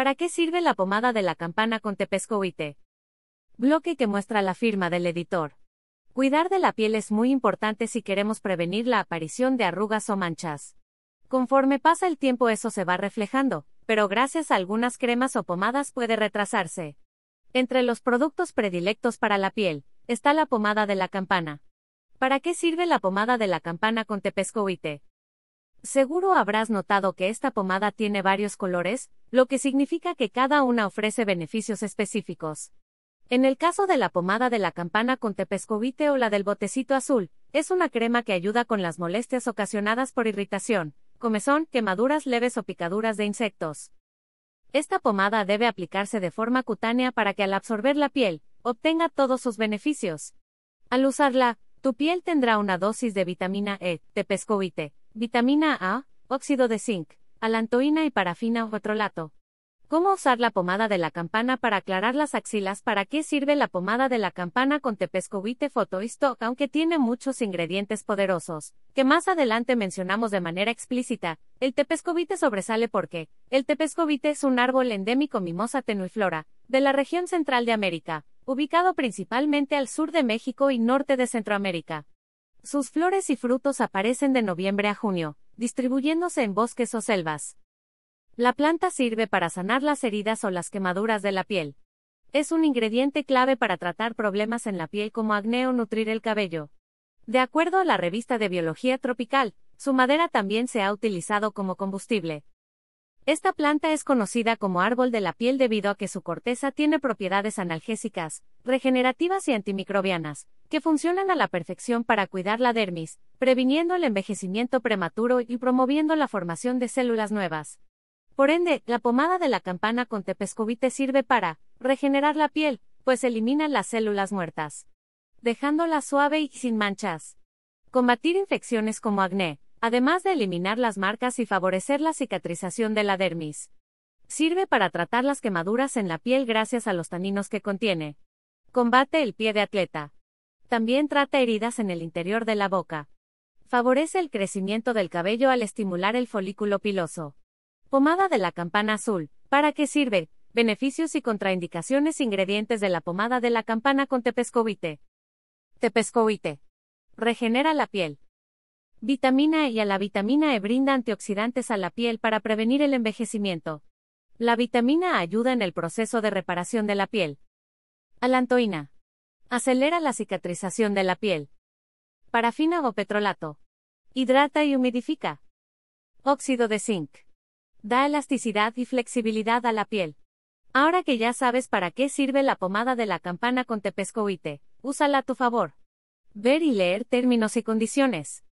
¿Para qué sirve la pomada de la campana con tepescoite? Bloque que muestra la firma del editor. Cuidar de la piel es muy importante si queremos prevenir la aparición de arrugas o manchas. Conforme pasa el tiempo eso se va reflejando, pero gracias a algunas cremas o pomadas puede retrasarse. Entre los productos predilectos para la piel, está la pomada de la campana. ¿Para qué sirve la pomada de la campana con tepescoite? Seguro habrás notado que esta pomada tiene varios colores, lo que significa que cada una ofrece beneficios específicos. En el caso de la pomada de la campana con tepescovite o la del botecito azul, es una crema que ayuda con las molestias ocasionadas por irritación, comezón, quemaduras leves o picaduras de insectos. Esta pomada debe aplicarse de forma cutánea para que al absorber la piel, obtenga todos sus beneficios. Al usarla, tu piel tendrá una dosis de vitamina E, tepescovite, Vitamina A, óxido de zinc, alantoína y parafina o petrolato. ¿Cómo usar la pomada de la campana para aclarar las axilas? ¿Para qué sirve la pomada de la campana con tepescovite Photostock? Aunque tiene muchos ingredientes poderosos, que más adelante mencionamos de manera explícita, el tepescovite sobresale porque el tepescovite es un árbol endémico Mimosa tenuiflora, de la región central de América, ubicado principalmente al sur de México y norte de Centroamérica. Sus flores y frutos aparecen de noviembre a junio, distribuyéndose en bosques o selvas. La planta sirve para sanar las heridas o las quemaduras de la piel. Es un ingrediente clave para tratar problemas en la piel como acné o nutrir el cabello. De acuerdo a la revista de Biología Tropical, su madera también se ha utilizado como combustible. Esta planta es conocida como árbol de la piel debido a que su corteza tiene propiedades analgésicas, regenerativas y antimicrobianas, que funcionan a la perfección para cuidar la dermis, previniendo el envejecimiento prematuro y promoviendo la formación de células nuevas. Por ende, la pomada de la campana con tepescovite sirve para regenerar la piel, pues elimina las células muertas, dejándola suave y sin manchas. Combatir infecciones como acné, además de eliminar las marcas y favorecer la cicatrización de la dermis. Sirve para tratar las quemaduras en la piel gracias a los taninos que contiene. Combate el pie de atleta. También trata heridas en el interior de la boca. Favorece el crecimiento del cabello al estimular el folículo piloso. Pomada de la campana azul. ¿Para qué sirve? Beneficios y contraindicaciones ingredientes de la pomada de la campana con tepescovite. Tepescovite. Regenera la piel. Vitamina E y a la vitamina E brinda antioxidantes a la piel para prevenir el envejecimiento. La vitamina A ayuda en el proceso de reparación de la piel. Alantoína. Acelera la cicatrización de la piel. Parafina o petrolato. Hidrata y humidifica. Óxido de zinc. Da elasticidad y flexibilidad a la piel. Ahora que ya sabes para qué sirve la pomada de la campana con tepescoite, úsala a tu favor. Ver y leer términos y condiciones.